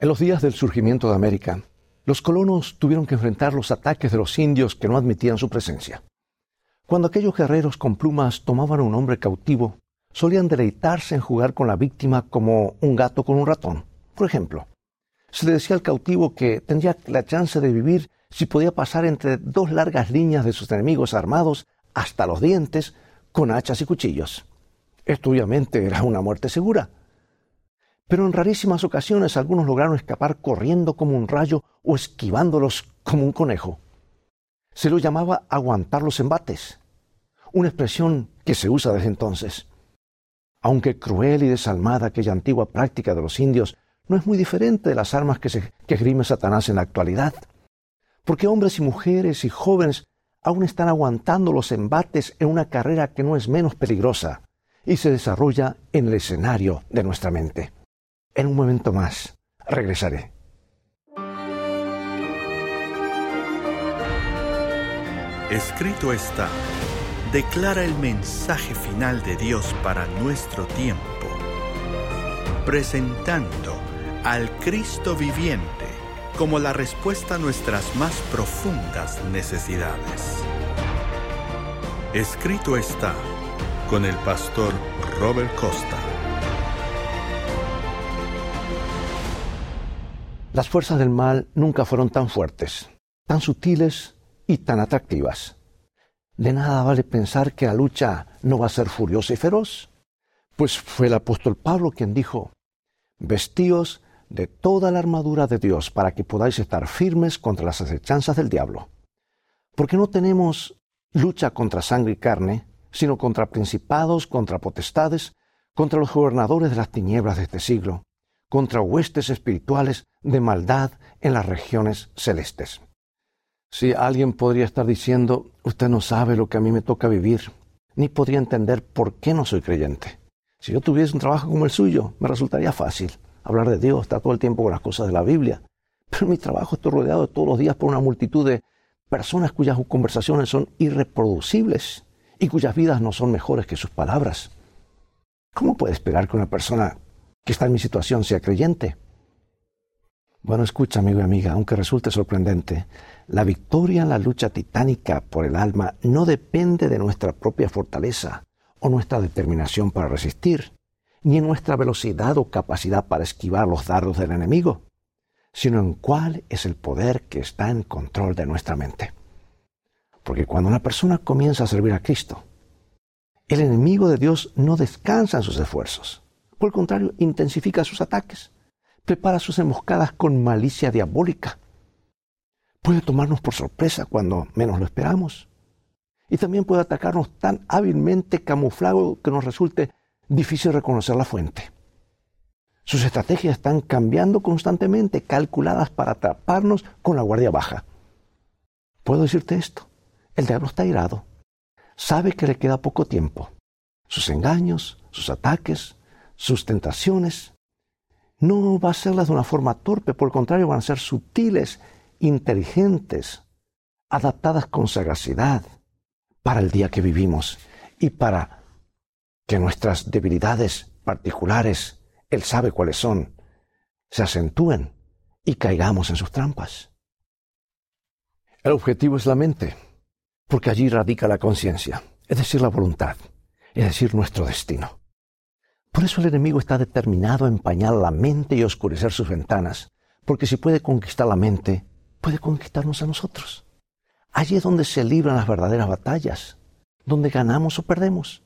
En los días del surgimiento de América, los colonos tuvieron que enfrentar los ataques de los indios que no admitían su presencia. Cuando aquellos guerreros con plumas tomaban a un hombre cautivo, solían deleitarse en jugar con la víctima como un gato con un ratón. Por ejemplo, se le decía al cautivo que tendría la chance de vivir si podía pasar entre dos largas líneas de sus enemigos armados hasta los dientes con hachas y cuchillos. Esto obviamente era una muerte segura. Pero en rarísimas ocasiones algunos lograron escapar corriendo como un rayo o esquivándolos como un conejo. Se lo llamaba aguantar los embates, una expresión que se usa desde entonces. Aunque cruel y desalmada aquella antigua práctica de los indios no es muy diferente de las armas que, se, que esgrime Satanás en la actualidad. Porque hombres y mujeres y jóvenes aún están aguantando los embates en una carrera que no es menos peligrosa y se desarrolla en el escenario de nuestra mente. En un momento más, regresaré. Escrito está, declara el mensaje final de Dios para nuestro tiempo, presentando al Cristo viviente como la respuesta a nuestras más profundas necesidades. Escrito está con el pastor Robert Costa. Las fuerzas del mal nunca fueron tan fuertes, tan sutiles y tan atractivas. De nada vale pensar que la lucha no va a ser furiosa y feroz, pues fue el apóstol Pablo quien dijo, vestíos de toda la armadura de Dios para que podáis estar firmes contra las acechanzas del diablo. Porque no tenemos lucha contra sangre y carne, sino contra principados, contra potestades, contra los gobernadores de las tinieblas de este siglo, contra huestes espirituales de maldad en las regiones celestes. Si alguien podría estar diciendo, usted no sabe lo que a mí me toca vivir, ni podría entender por qué no soy creyente. Si yo tuviese un trabajo como el suyo, me resultaría fácil hablar de Dios, estar todo el tiempo con las cosas de la Biblia. Pero mi trabajo estoy rodeado todos los días por una multitud de personas cuyas conversaciones son irreproducibles y cuyas vidas no son mejores que sus palabras. ¿Cómo puede esperar que una persona que está en mi situación sea creyente? Bueno, escucha, amigo y amiga, aunque resulte sorprendente, la victoria en la lucha titánica por el alma no depende de nuestra propia fortaleza o nuestra determinación para resistir, ni en nuestra velocidad o capacidad para esquivar los dardos del enemigo, sino en cuál es el poder que está en control de nuestra mente. Porque cuando una persona comienza a servir a Cristo, el enemigo de Dios no descansa en sus esfuerzos. Por el contrario, intensifica sus ataques, prepara sus emboscadas con malicia diabólica. Puede tomarnos por sorpresa cuando menos lo esperamos. Y también puede atacarnos tan hábilmente camuflado que nos resulte difícil reconocer la fuente. Sus estrategias están cambiando constantemente, calculadas para atraparnos con la guardia baja. ¿Puedo decirte esto? El diablo está irado. Sabe que le queda poco tiempo. Sus engaños, sus ataques, sus tentaciones, no va a hacerlas de una forma torpe, por el contrario, van a ser sutiles, inteligentes, adaptadas con sagacidad para el día que vivimos y para que nuestras debilidades particulares, Él sabe cuáles son, se acentúen y caigamos en sus trampas. El objetivo es la mente, porque allí radica la conciencia, es decir, la voluntad, es decir, nuestro destino. Por eso el enemigo está determinado a empañar la mente y oscurecer sus ventanas, porque si puede conquistar la mente, puede conquistarnos a nosotros. Allí es donde se libran las verdaderas batallas, donde ganamos o perdemos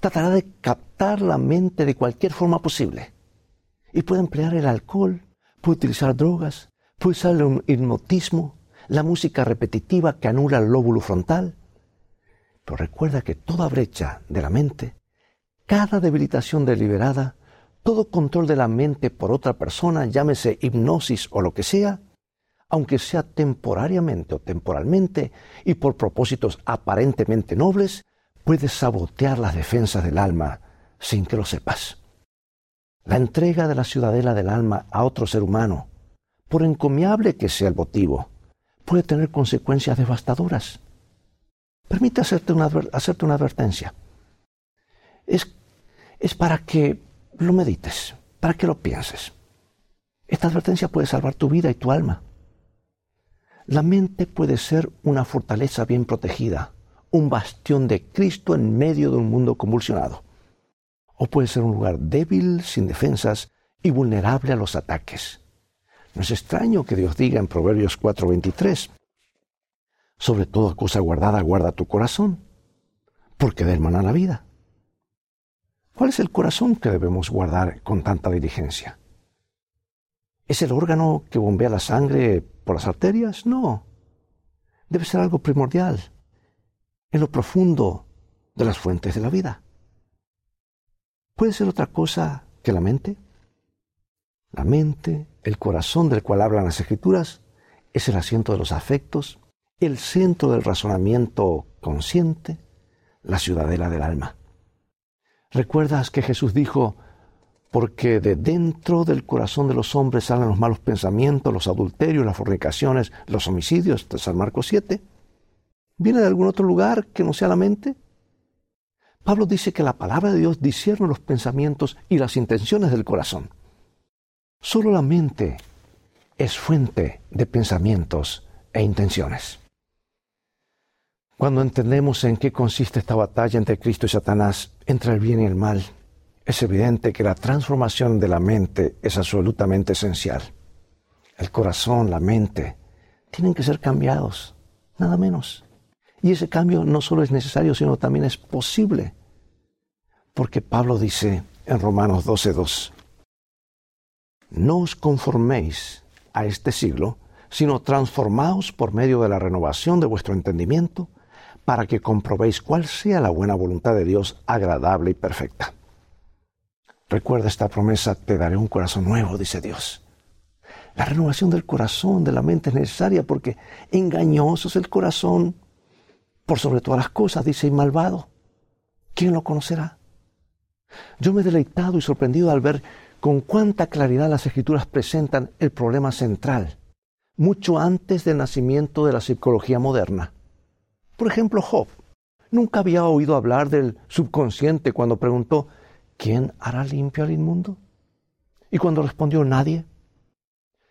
tratará de captar la mente de cualquier forma posible. Y puede emplear el alcohol, puede utilizar drogas, puede usar el hipnotismo, la música repetitiva que anula el lóbulo frontal. Pero recuerda que toda brecha de la mente, cada debilitación deliberada, todo control de la mente por otra persona, llámese hipnosis o lo que sea, aunque sea temporariamente o temporalmente y por propósitos aparentemente nobles, puedes sabotear las defensas del alma sin que lo sepas. La entrega de la ciudadela del alma a otro ser humano, por encomiable que sea el motivo, puede tener consecuencias devastadoras. Permite hacerte una, advertencia. Es, es para que lo medites, para que lo pienses. Esta advertencia puede salvar tu vida y tu alma. La mente puede ser una fortaleza bien protegida, un bastión de Cristo en medio de un mundo convulsionado. O puede ser un lugar débil, sin defensas y vulnerable a los ataques. No es extraño que Dios diga en Proverbios 4:23, sobre toda cosa guardada guarda tu corazón, porque de hermana la vida. ¿Cuál es el corazón que debemos guardar con tanta diligencia? ¿Es el órgano que bombea la sangre por las arterias? No. Debe ser algo primordial, en lo profundo de las fuentes de la vida. ¿Puede ser otra cosa que la mente? La mente, el corazón del cual hablan las escrituras, es el asiento de los afectos, el centro del razonamiento consciente, la ciudadela del alma. ¿Recuerdas que Jesús dijo, porque de dentro del corazón de los hombres salen los malos pensamientos, los adulterios, las fornicaciones, los homicidios, San Marcos 7? ¿Viene de algún otro lugar que no sea la mente? Pablo dice que la palabra de Dios discierne los pensamientos y las intenciones del corazón. Solo la mente es fuente de pensamientos e intenciones. Cuando entendemos en qué consiste esta batalla entre Cristo y Satanás, entre el bien y el mal, es evidente que la transformación de la mente es absolutamente esencial. El corazón, la mente, tienen que ser cambiados, nada menos. Y ese cambio no solo es necesario, sino también es posible. Porque Pablo dice en Romanos 12.2, no os conforméis a este siglo, sino transformaos por medio de la renovación de vuestro entendimiento, para que comprobéis cuál sea la buena voluntad de Dios agradable y perfecta. Recuerda esta promesa, te daré un corazón nuevo, dice Dios. La renovación del corazón, de la mente es necesaria porque engañoso es el corazón, por sobre todas las cosas, dice, y malvado. ¿Quién lo conocerá? Yo me he deleitado y sorprendido al ver con cuánta claridad las escrituras presentan el problema central, mucho antes del nacimiento de la psicología moderna. Por ejemplo, Job. Nunca había oído hablar del subconsciente cuando preguntó, ¿quién hará limpio al inmundo? Y cuando respondió nadie.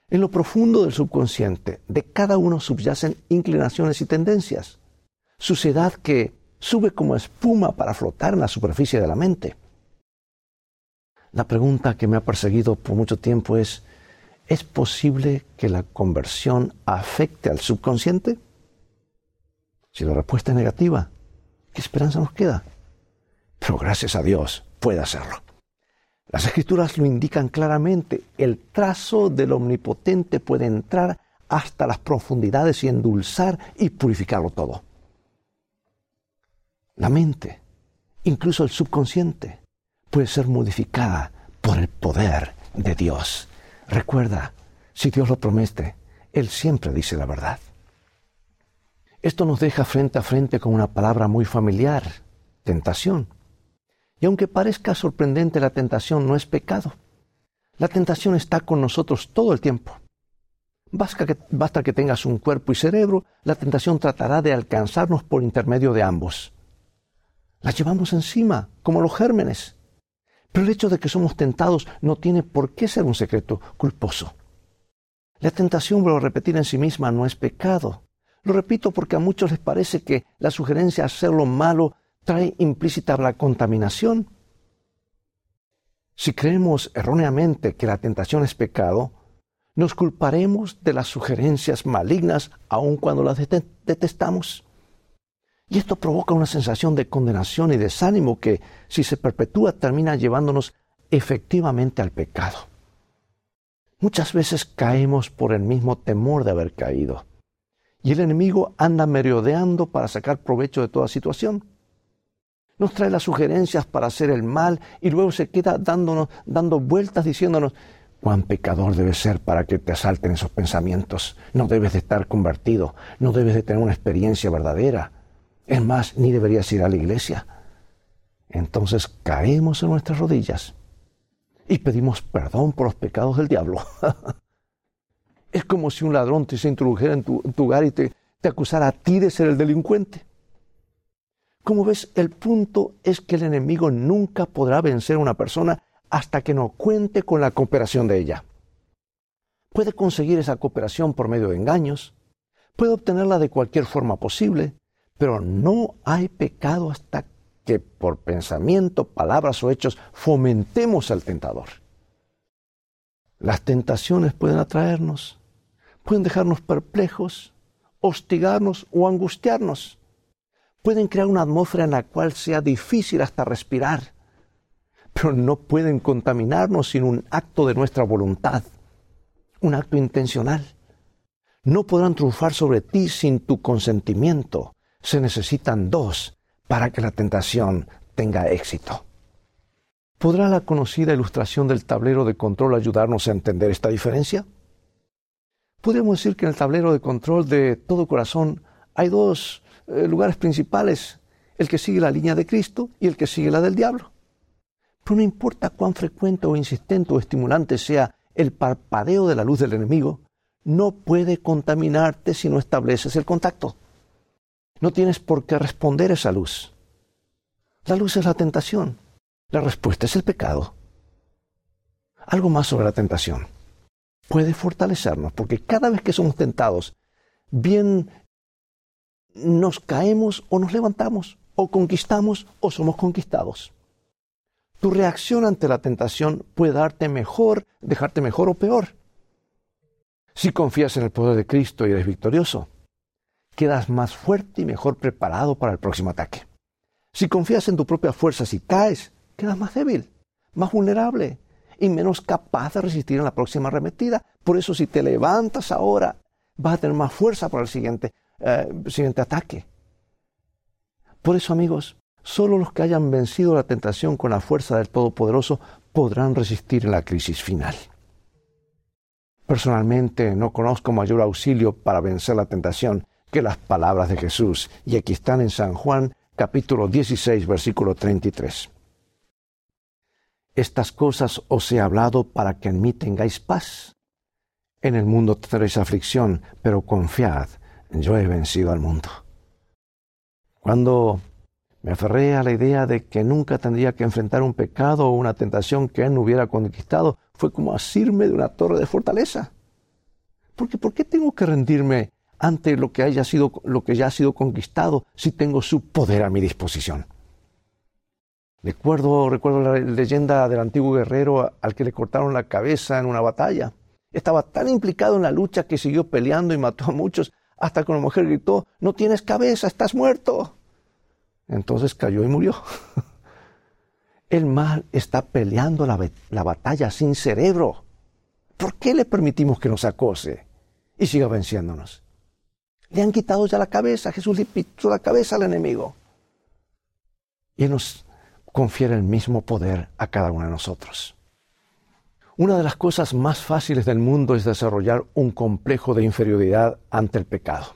En lo profundo del subconsciente de cada uno subyacen inclinaciones y tendencias, suciedad que sube como espuma para flotar en la superficie de la mente. La pregunta que me ha perseguido por mucho tiempo es, ¿es posible que la conversión afecte al subconsciente? Si la respuesta es negativa, ¿qué esperanza nos queda? Pero gracias a Dios puede hacerlo. Las escrituras lo indican claramente. El trazo del omnipotente puede entrar hasta las profundidades y endulzar y purificarlo todo. La mente, incluso el subconsciente, puede ser modificada por el poder de Dios. Recuerda, si Dios lo promete, Él siempre dice la verdad. Esto nos deja frente a frente con una palabra muy familiar, tentación. Y aunque parezca sorprendente, la tentación no es pecado. La tentación está con nosotros todo el tiempo. Basta que, basta que tengas un cuerpo y cerebro, la tentación tratará de alcanzarnos por intermedio de ambos. La llevamos encima, como los gérmenes. Pero el hecho de que somos tentados no tiene por qué ser un secreto culposo. La tentación, vuelvo a repetir en sí misma, no es pecado. Lo repito porque a muchos les parece que la sugerencia de hacer lo malo trae implícita la contaminación. Si creemos erróneamente que la tentación es pecado, nos culparemos de las sugerencias malignas aun cuando las detestamos. Y esto provoca una sensación de condenación y desánimo que, si se perpetúa, termina llevándonos efectivamente al pecado. Muchas veces caemos por el mismo temor de haber caído. Y el enemigo anda merodeando para sacar provecho de toda situación. Nos trae las sugerencias para hacer el mal y luego se queda dándonos, dando vueltas diciéndonos, cuán pecador debes ser para que te asalten esos pensamientos. No debes de estar convertido, no debes de tener una experiencia verdadera. Es más, ni deberías ir a la iglesia. Entonces caemos en nuestras rodillas y pedimos perdón por los pecados del diablo. es como si un ladrón te se introdujera en tu, hogar y te, te acusara a ti de ser el delincuente. Como ves, el punto es que el enemigo nunca podrá vencer a una persona hasta que no cuente con la cooperación de ella. puede conseguir esa cooperación por medio de engaños, puede obtenerla de cualquier forma posible, pero no hay pecado hasta que por pensamiento, palabras o hechos fomentemos al tentador. Las tentaciones pueden atraernos, pueden dejarnos perplejos, hostigarnos o angustiarnos. Pueden crear una atmósfera en la cual sea difícil hasta respirar, pero no pueden contaminarnos sin un acto de nuestra voluntad, un acto intencional. No podrán triunfar sobre ti sin tu consentimiento. Se necesitan dos para que la tentación tenga éxito. ¿Podrá la conocida ilustración del tablero de control ayudarnos a entender esta diferencia? Podríamos decir que en el tablero de control de todo corazón hay dos eh, lugares principales, el que sigue la línea de Cristo y el que sigue la del diablo. Pero no importa cuán frecuente o insistente o estimulante sea el parpadeo de la luz del enemigo, no puede contaminarte si no estableces el contacto. No tienes por qué responder a esa luz. La luz es la tentación. La respuesta es el pecado. Algo más sobre la tentación. Puede fortalecernos porque cada vez que somos tentados, bien nos caemos o nos levantamos, o conquistamos o somos conquistados. Tu reacción ante la tentación puede darte mejor, dejarte mejor o peor. Si confías en el poder de Cristo y eres victorioso, quedas más fuerte y mejor preparado para el próximo ataque. Si confías en tu propia fuerza, si caes, quedas más débil, más vulnerable y menos capaz de resistir en la próxima arremetida. Por eso si te levantas ahora, vas a tener más fuerza para el siguiente, eh, siguiente ataque. Por eso, amigos, solo los que hayan vencido la tentación con la fuerza del Todopoderoso podrán resistir en la crisis final. Personalmente no conozco mayor auxilio para vencer la tentación que las palabras de Jesús, y aquí están en San Juan capítulo 16, versículo 33. Estas cosas os he hablado para que en mí tengáis paz. En el mundo tendréis aflicción, pero confiad, yo he vencido al mundo. Cuando me aferré a la idea de que nunca tendría que enfrentar un pecado o una tentación que él no hubiera conquistado, fue como asirme de una torre de fortaleza. Porque ¿por qué tengo que rendirme ante lo que haya sido lo que ya ha sido conquistado si tengo su poder a mi disposición? Recuerdo, recuerdo la leyenda del antiguo guerrero al que le cortaron la cabeza en una batalla. Estaba tan implicado en la lucha que siguió peleando y mató a muchos hasta que una mujer gritó, no tienes cabeza, estás muerto. Entonces cayó y murió. El mal está peleando la, la, batalla sin cerebro. ¿Por qué le permitimos que nos acose y siga venciéndonos? Le han quitado ya la cabeza, Jesús le pitó la cabeza al enemigo. Y él nos confiere el mismo poder a cada uno de nosotros. Una de las cosas más fáciles del mundo es desarrollar un complejo de inferioridad ante el pecado.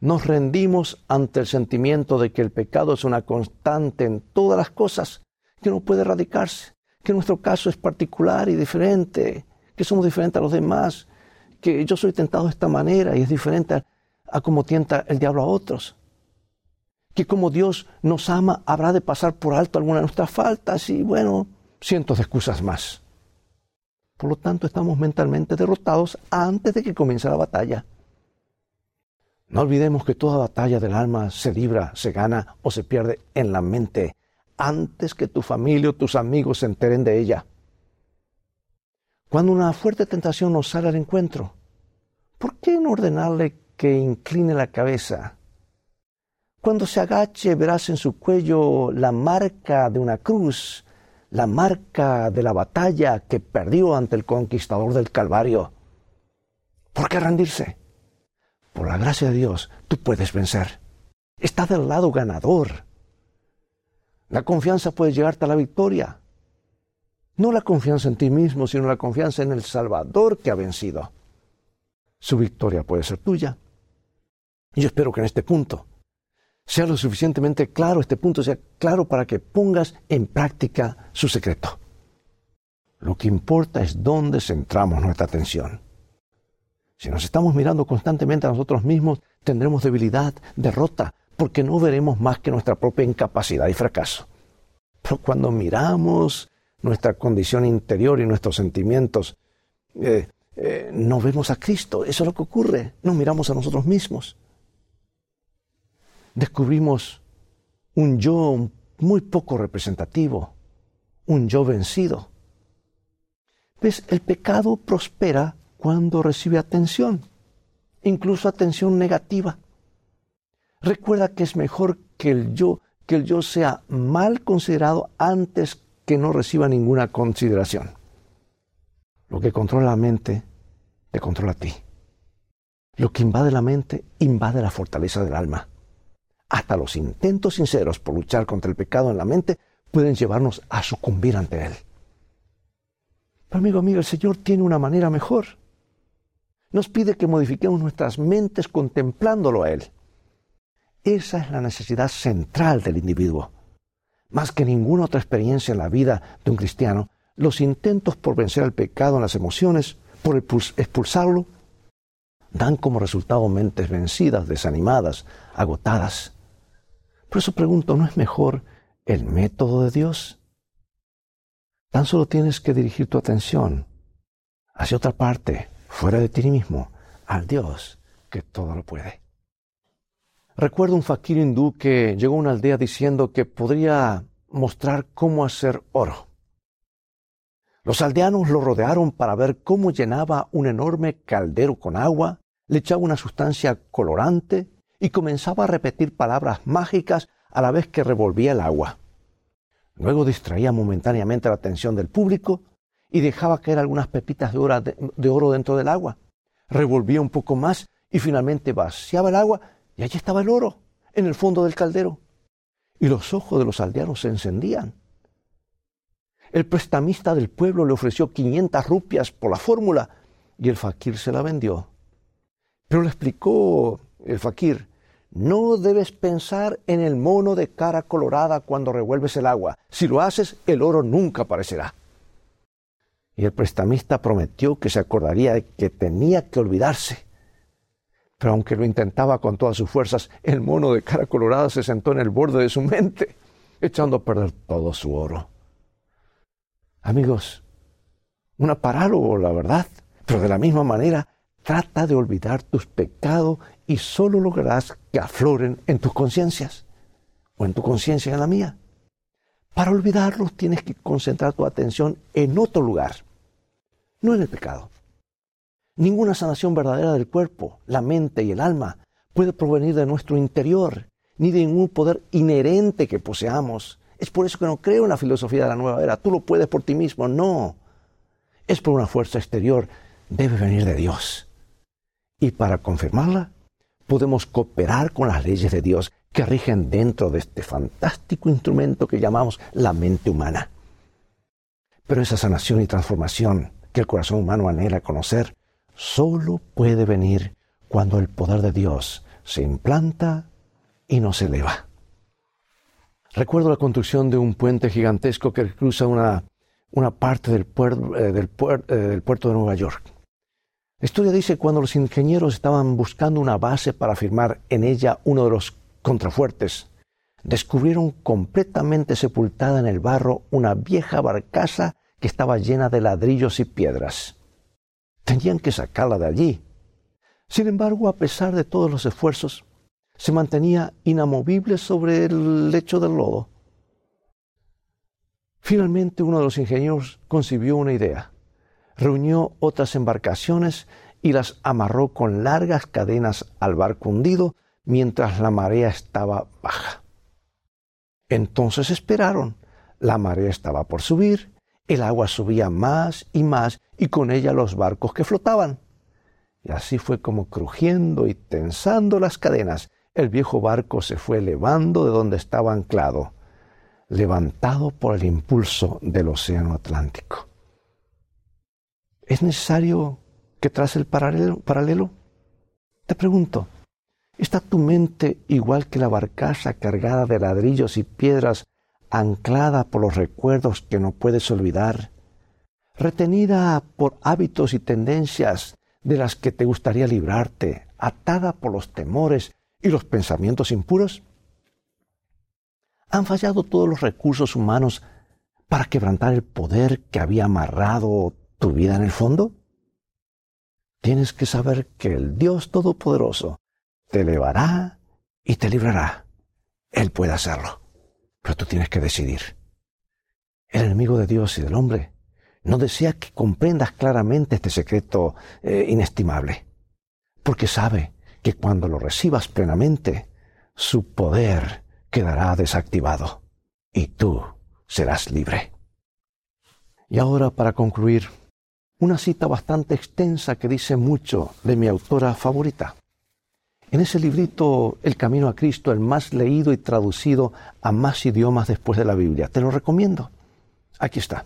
Nos rendimos ante el sentimiento de que el pecado es una constante en todas las cosas, que no puede erradicarse, que nuestro caso es particular y diferente, que somos diferentes a los demás, que yo soy tentado de esta manera y es diferente a, a como tienta el diablo a otros que como Dios nos ama, habrá de pasar por alto alguna de nuestras faltas y bueno, cientos de excusas más. Por lo tanto, estamos mentalmente derrotados antes de que comience la batalla. No olvidemos que toda batalla del alma se libra, se gana o se pierde en la mente antes que tu familia o tus amigos se enteren de ella. Cuando una fuerte tentación nos sale al encuentro, ¿por qué no ordenarle que incline la cabeza cuando se agache verás en su cuello la marca de una cruz, la marca de la batalla que perdió ante el conquistador del Calvario. ¿Por qué rendirse? Por la gracia de Dios, tú puedes vencer. Está del lado ganador. La confianza puede llevarte a la victoria. No la confianza en ti mismo, sino la confianza en el Salvador que ha vencido. Su victoria puede ser tuya. Y yo espero que en este punto sea lo suficientemente claro, este punto sea claro para que pongas en práctica su secreto. Lo que importa es dónde centramos nuestra atención. Si nos estamos mirando constantemente a nosotros mismos, tendremos debilidad, derrota, porque no veremos más que nuestra propia incapacidad y fracaso. Pero cuando miramos nuestra condición interior y nuestros sentimientos, eh, eh, no vemos a Cristo. Eso es lo que ocurre. Nos miramos a nosotros mismos. Descubrimos un yo muy poco representativo, un yo vencido. ¿Ves? El pecado prospera cuando recibe atención, incluso atención negativa. Recuerda que es mejor que el yo, que el yo sea mal considerado antes que no reciba ninguna consideración. Lo que controla la mente, te controla a ti. Lo que invade la mente, invade la fortaleza del alma. Hasta los intentos sinceros por luchar contra el pecado en la mente pueden llevarnos a sucumbir ante él. Pero amigo, amigo, el Señor tiene una manera mejor. Nos pide que modifiquemos nuestras mentes contemplándolo a Él. Esa es la necesidad central del individuo. Más que ninguna otra experiencia en la vida de un cristiano, los intentos por vencer al pecado en las emociones, por expulsarlo, dan como resultado mentes vencidas, desanimadas, agotadas. Por eso pregunto, ¿no es mejor el método de Dios? Tan solo tienes que dirigir tu atención hacia otra parte, fuera de ti mismo, al Dios que todo lo puede. Recuerdo un fakir hindú que llegó a una aldea diciendo que podría mostrar cómo hacer oro. Los aldeanos lo rodearon para ver cómo llenaba un enorme caldero con agua, le echaba una sustancia colorante y comenzaba a repetir palabras mágicas a la vez que revolvía el agua. Luego distraía momentáneamente la atención del público y dejaba caer algunas pepitas de oro, de oro dentro del agua. Revolvía un poco más y finalmente vaciaba el agua y allí estaba el oro, en el fondo del caldero. Y los ojos de los aldeanos se encendían. El prestamista del pueblo le ofreció 500 rupias por la fórmula y el fakir se la vendió. Pero le explicó el fakir, no debes pensar en el mono de cara colorada cuando revuelves el agua. Si lo haces, el oro nunca aparecerá. Y el prestamista prometió que se acordaría de que tenía que olvidarse. Pero aunque lo intentaba con todas sus fuerzas, el mono de cara colorada se sentó en el borde de su mente, echando a perder todo su oro. Amigos, una parálogo, la verdad, pero de la misma manera, trata de olvidar tus pecados y solo lograrás que afloren en tus conciencias o en tu conciencia en la mía. Para olvidarlos tienes que concentrar tu atención en otro lugar, no en el pecado. Ninguna sanación verdadera del cuerpo, la mente y el alma puede provenir de nuestro interior, ni de ningún poder inherente que poseamos. Es por eso que no creo en la filosofía de la nueva era. Tú lo puedes por ti mismo. No. Es por una fuerza exterior. Debe venir de Dios. Y para confirmarla, podemos cooperar con las leyes de Dios que rigen dentro de este fantástico instrumento que llamamos la mente humana. Pero esa sanación y transformación que el corazón humano anhela conocer solo puede venir cuando el poder de Dios se implanta y nos eleva. Recuerdo la construcción de un puente gigantesco que cruza una, una parte del, eh, del, eh, del puerto de Nueva York. La historia dice cuando los ingenieros estaban buscando una base para firmar en ella uno de los contrafuertes, descubrieron completamente sepultada en el barro una vieja barcaza que estaba llena de ladrillos y piedras. Tenían que sacarla de allí. Sin embargo, a pesar de todos los esfuerzos, se mantenía inamovible sobre el lecho del lodo. Finalmente uno de los ingenieros concibió una idea reunió otras embarcaciones y las amarró con largas cadenas al barco hundido mientras la marea estaba baja. Entonces esperaron. La marea estaba por subir, el agua subía más y más y con ella los barcos que flotaban. Y así fue como crujiendo y tensando las cadenas, el viejo barco se fue elevando de donde estaba anclado, levantado por el impulso del océano Atlántico. ¿Es necesario que trace el paralelo? Te pregunto, ¿está tu mente igual que la barcaza cargada de ladrillos y piedras, anclada por los recuerdos que no puedes olvidar, retenida por hábitos y tendencias de las que te gustaría librarte, atada por los temores y los pensamientos impuros? ¿Han fallado todos los recursos humanos para quebrantar el poder que había amarrado tu vida en el fondo? tienes que saber que el Dios Todopoderoso te elevará y te librará. Él puede hacerlo, pero tú tienes que decidir. El enemigo de Dios y del hombre no desea que comprendas claramente este secreto eh, inestimable, porque sabe que cuando lo recibas plenamente, su poder quedará desactivado y tú serás libre. Y ahora, para concluir, una cita bastante extensa que dice mucho de mi autora favorita. En ese librito, El Camino a Cristo, el más leído y traducido a más idiomas después de la Biblia. Te lo recomiendo. Aquí está.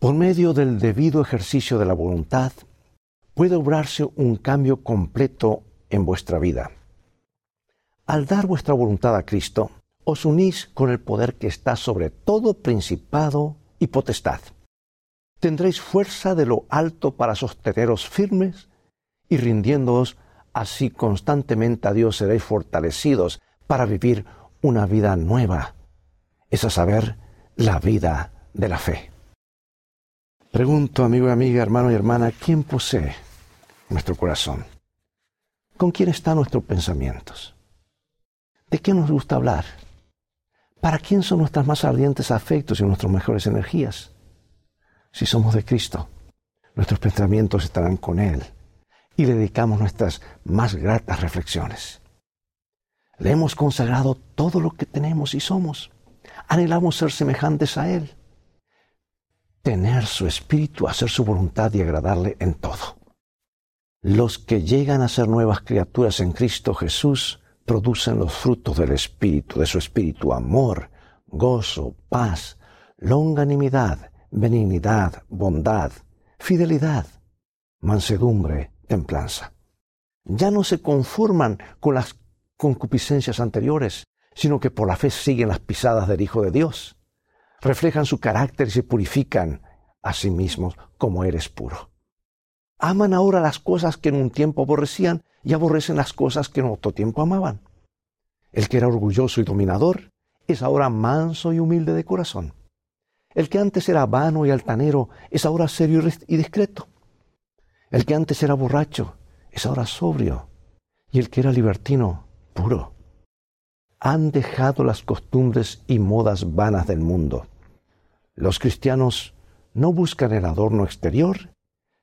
Por medio del debido ejercicio de la voluntad, puede obrarse un cambio completo en vuestra vida. Al dar vuestra voluntad a Cristo, os unís con el poder que está sobre todo principado y potestad. Tendréis fuerza de lo alto para sosteneros firmes y rindiéndoos así constantemente a Dios seréis fortalecidos para vivir una vida nueva, es a saber, la vida de la fe. Pregunto, amigo y amiga, hermano y hermana, ¿quién posee nuestro corazón? ¿Con quién están nuestros pensamientos? ¿De qué nos gusta hablar? ¿Para quién son nuestras más ardientes afectos y nuestras mejores energías? Si somos de Cristo, nuestros pensamientos estarán con Él y le dedicamos nuestras más gratas reflexiones. Le hemos consagrado todo lo que tenemos y somos. Anhelamos ser semejantes a Él. Tener su espíritu, hacer su voluntad y agradarle en todo. Los que llegan a ser nuevas criaturas en Cristo Jesús producen los frutos del espíritu, de su espíritu, amor, gozo, paz, longanimidad, benignidad, bondad, fidelidad, mansedumbre, templanza. Ya no se conforman con las concupiscencias anteriores, sino que por la fe siguen las pisadas del Hijo de Dios. Reflejan su carácter y se purifican a sí mismos como eres puro. Aman ahora las cosas que en un tiempo aborrecían y aborrecen las cosas que en otro tiempo amaban. El que era orgulloso y dominador es ahora manso y humilde de corazón. El que antes era vano y altanero es ahora serio y discreto. El que antes era borracho es ahora sobrio. Y el que era libertino, puro. Han dejado las costumbres y modas vanas del mundo. Los cristianos no buscan el adorno exterior,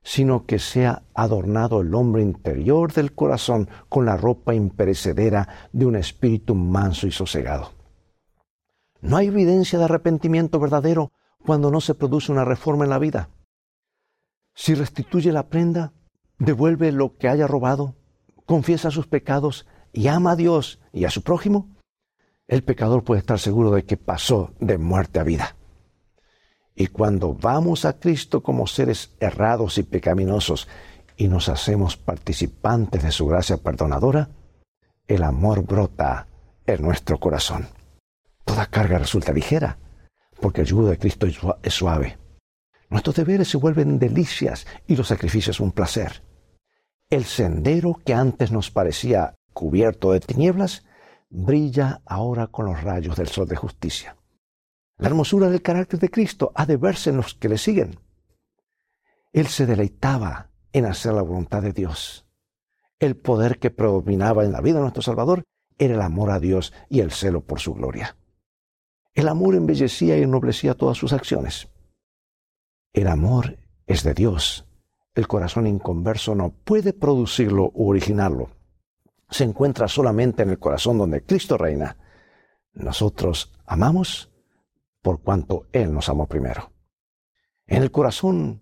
sino que sea adornado el hombre interior del corazón con la ropa imperecedera de un espíritu manso y sosegado. No hay evidencia de arrepentimiento verdadero cuando no se produce una reforma en la vida. Si restituye la prenda, devuelve lo que haya robado, confiesa sus pecados y ama a Dios y a su prójimo, el pecador puede estar seguro de que pasó de muerte a vida. Y cuando vamos a Cristo como seres errados y pecaminosos y nos hacemos participantes de su gracia perdonadora, el amor brota en nuestro corazón. Toda carga resulta ligera, porque el yugo de Cristo es suave. Nuestros deberes se vuelven delicias y los sacrificios un placer. El sendero que antes nos parecía cubierto de tinieblas brilla ahora con los rayos del sol de justicia. La hermosura del carácter de Cristo ha de verse en los que le siguen. Él se deleitaba en hacer la voluntad de Dios. El poder que predominaba en la vida de nuestro Salvador era el amor a Dios y el celo por su gloria. El amor embellecía y ennoblecía todas sus acciones. El amor es de Dios. El corazón inconverso no puede producirlo u originarlo. Se encuentra solamente en el corazón donde Cristo reina. Nosotros amamos por cuanto Él nos amó primero. En el corazón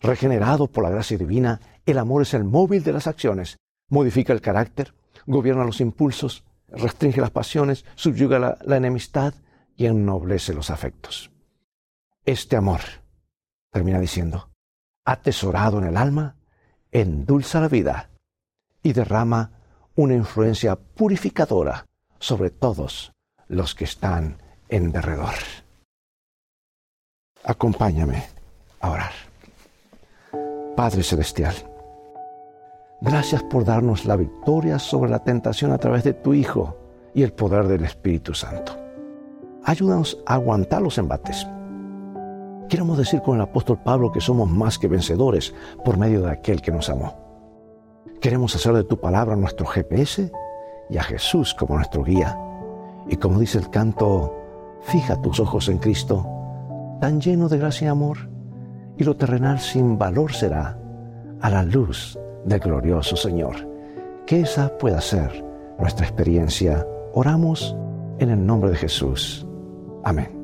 regenerado por la gracia divina, el amor es el móvil de las acciones, modifica el carácter, gobierna los impulsos, restringe las pasiones, subyuga la, la enemistad y ennoblece los afectos. Este amor termina diciendo, atesorado en el alma, endulza la vida y derrama una influencia purificadora sobre todos los que están en derredor. Acompáñame a orar. Padre Celestial, gracias por darnos la victoria sobre la tentación a través de tu Hijo y el poder del Espíritu Santo. Ayúdanos a aguantar los embates Queremos decir con el apóstol Pablo que somos más que vencedores por medio de aquel que nos amó. Queremos hacer de tu palabra nuestro GPS y a Jesús como nuestro guía. Y como dice el canto, fija tus ojos en Cristo, tan lleno de gracia y amor, y lo terrenal sin valor será a la luz del glorioso Señor. Que esa pueda ser nuestra experiencia. Oramos en el nombre de Jesús. Amén.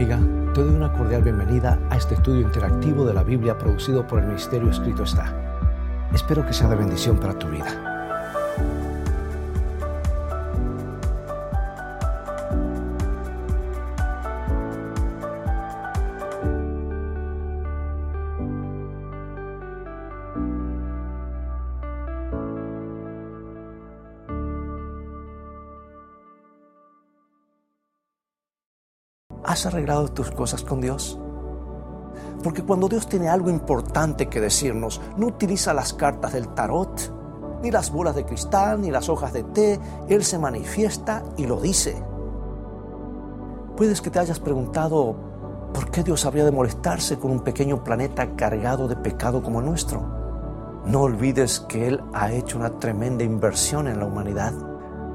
Amiga, te doy una cordial bienvenida a este estudio interactivo de la Biblia producido por el Ministerio Escrito Está. Espero que sea de bendición para tu vida. ¿Has arreglado tus cosas con Dios? Porque cuando Dios tiene algo importante que decirnos, no utiliza las cartas del tarot, ni las bolas de cristal, ni las hojas de té. Él se manifiesta y lo dice. Puedes que te hayas preguntado, ¿por qué Dios habría de molestarse con un pequeño planeta cargado de pecado como el nuestro? No olvides que Él ha hecho una tremenda inversión en la humanidad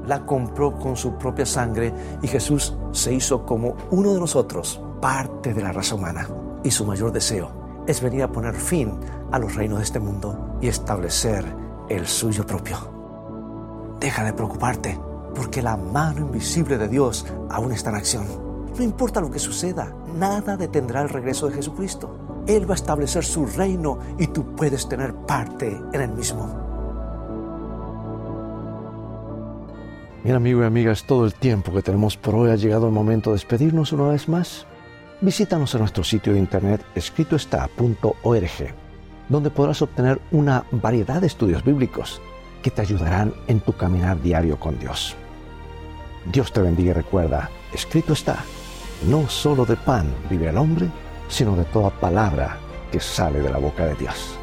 la compró con su propia sangre y Jesús se hizo como uno de nosotros, parte de la raza humana. Y su mayor deseo es venir a poner fin a los reinos de este mundo y establecer el suyo propio. Deja de preocuparte, porque la mano invisible de Dios aún está en acción. No importa lo que suceda, nada detendrá el regreso de Jesucristo. Él va a establecer su reino y tú puedes tener parte en el mismo. Bien, amigo y amigas, todo el tiempo que tenemos por hoy ha llegado el momento de despedirnos una vez más. Visítanos en nuestro sitio de internet escritoestá.org, donde podrás obtener una variedad de estudios bíblicos que te ayudarán en tu caminar diario con Dios. Dios te bendiga y recuerda, escrito está, no solo de pan vive el hombre, sino de toda palabra que sale de la boca de Dios.